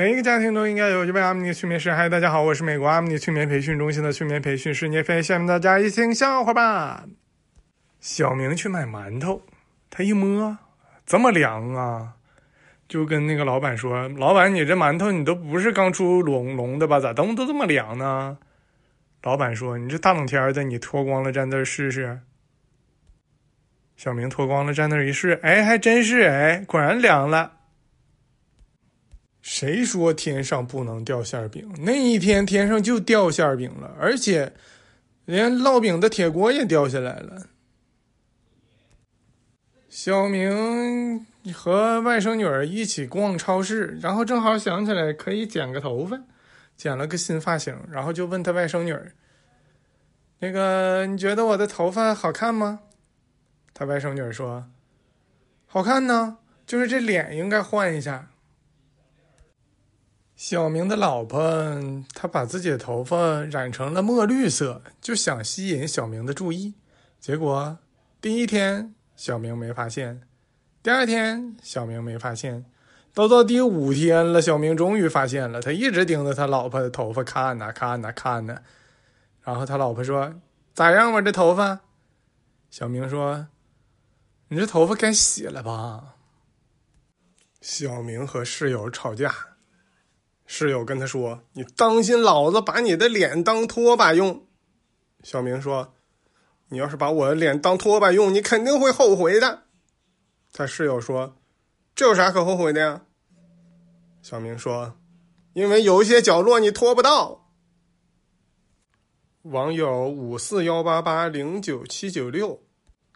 每一个家庭都应该有一位阿米尼催眠师。嗨，大家好，我是美国阿米尼催眠培训中心的催眠培训师聂飞。下面大家一起听笑话吧。小明去买馒头，他一摸，这么凉啊，就跟那个老板说：“老板，你这馒头你都不是刚出笼笼的吧？咋都都这么凉呢？”老板说：“你这大冷天的，你脱光了站那儿试试。”小明脱光了站那儿一试，哎，还真是哎，果然凉了。谁说天上不能掉馅饼？那一天天上就掉馅饼了，而且连烙饼的铁锅也掉下来了。小明和外甥女儿一起逛超市，然后正好想起来可以剪个头发，剪了个新发型，然后就问他外甥女儿：“那个，你觉得我的头发好看吗？”他外甥女儿说：“好看呢，就是这脸应该换一下。”小明的老婆，她把自己的头发染成了墨绿色，就想吸引小明的注意。结果第一天小明没发现，第二天小明没发现，都到第五天了，小明终于发现了。他一直盯着他老婆的头发看呐看呐看呐。然后他老婆说：“咋样，我这头发？”小明说。你这头发该洗了吧？小明和室友吵架，室友跟他说：“你当心老子把你的脸当拖把用。”小明说：“你要是把我的脸当拖把用，你肯定会后悔的。”他室友说：“这有啥可后悔的呀？”小明说：“因为有一些角落你拖不到。”网友五四幺八八零九七九六。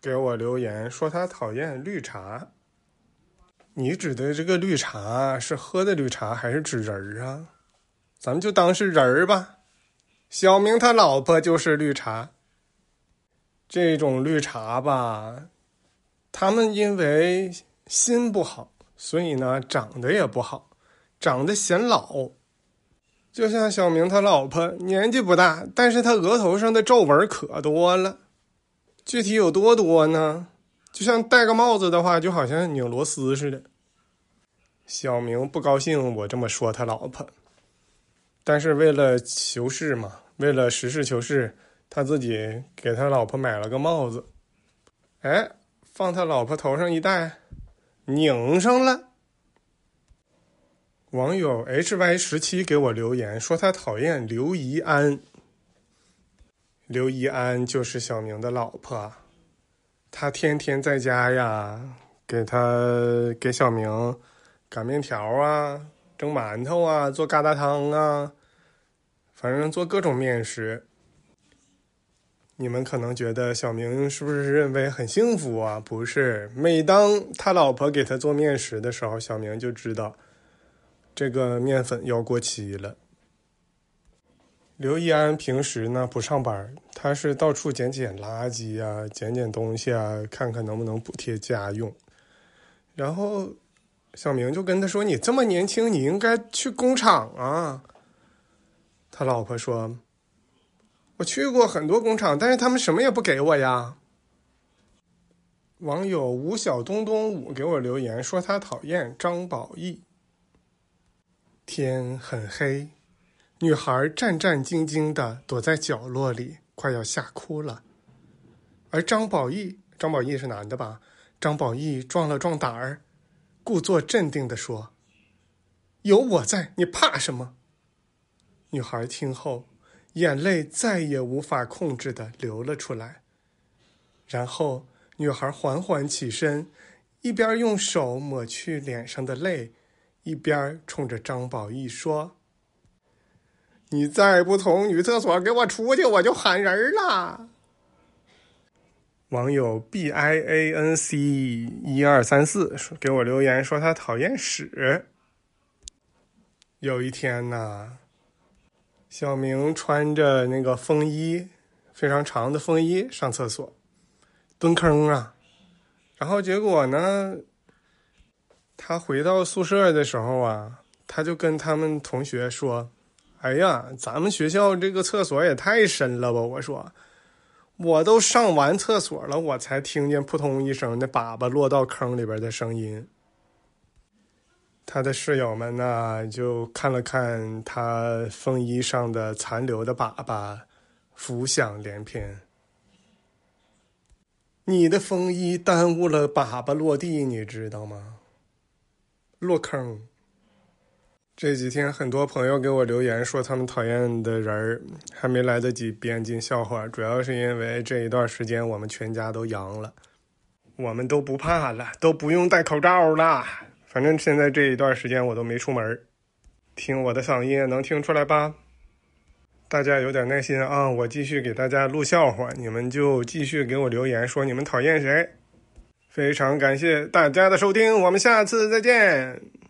给我留言说他讨厌绿茶。你指的这个绿茶是喝的绿茶还是指人儿啊？咱们就当是人儿吧。小明他老婆就是绿茶。这种绿茶吧，他们因为心不好，所以呢长得也不好，长得显老。就像小明他老婆年纪不大，但是他额头上的皱纹可多了。具体有多多呢？就像戴个帽子的话，就好像拧螺丝似的。小明不高兴，我这么说他老婆，但是为了求是嘛，为了实事求是，他自己给他老婆买了个帽子。哎，放他老婆头上一戴，拧上了。网友 hy 十七给我留言说他讨厌刘怡安。刘怡安就是小明的老婆，他天天在家呀，给他给小明擀面条啊，蒸馒头啊，做疙瘩汤啊，反正做各种面食。你们可能觉得小明是不是认为很幸福啊？不是，每当他老婆给他做面食的时候，小明就知道这个面粉要过期了。刘一安平时呢不上班，他是到处捡捡垃圾啊，捡捡东西啊，看看能不能补贴家用。然后小明就跟他说：“你这么年轻，你应该去工厂啊。”他老婆说：“我去过很多工厂，但是他们什么也不给我呀。”网友吴小东东五给我留言说他讨厌张宝义。天很黑。女孩战战兢兢的躲在角落里，快要吓哭了。而张宝义，张宝义是男的吧？张宝义壮了壮胆儿，故作镇定的说：“有我在，你怕什么？”女孩听后，眼泪再也无法控制的流了出来。然后，女孩缓缓起身，一边用手抹去脸上的泪，一边冲着张宝义说。你再不从女厕所给我出去，我就喊人了。网友 b i a n c 一二三四说给我留言说他讨厌屎。有一天呢，小明穿着那个风衣，非常长的风衣上厕所，蹲坑啊。然后结果呢，他回到宿舍的时候啊，他就跟他们同学说。哎呀，咱们学校这个厕所也太深了吧！我说，我都上完厕所了，我才听见扑通一声那粑粑落到坑里边的声音。他的室友们呢，就看了看他风衣上的残留的粑粑，浮想联翩。你的风衣耽误了粑粑落地，你知道吗？落坑。这几天很多朋友给我留言说他们讨厌的人儿，还没来得及编进笑话，主要是因为这一段时间我们全家都阳了，我们都不怕了，都不用戴口罩了。反正现在这一段时间我都没出门，听我的嗓音能听出来吧？大家有点耐心啊，我继续给大家录笑话，你们就继续给我留言说你们讨厌谁。非常感谢大家的收听，我们下次再见。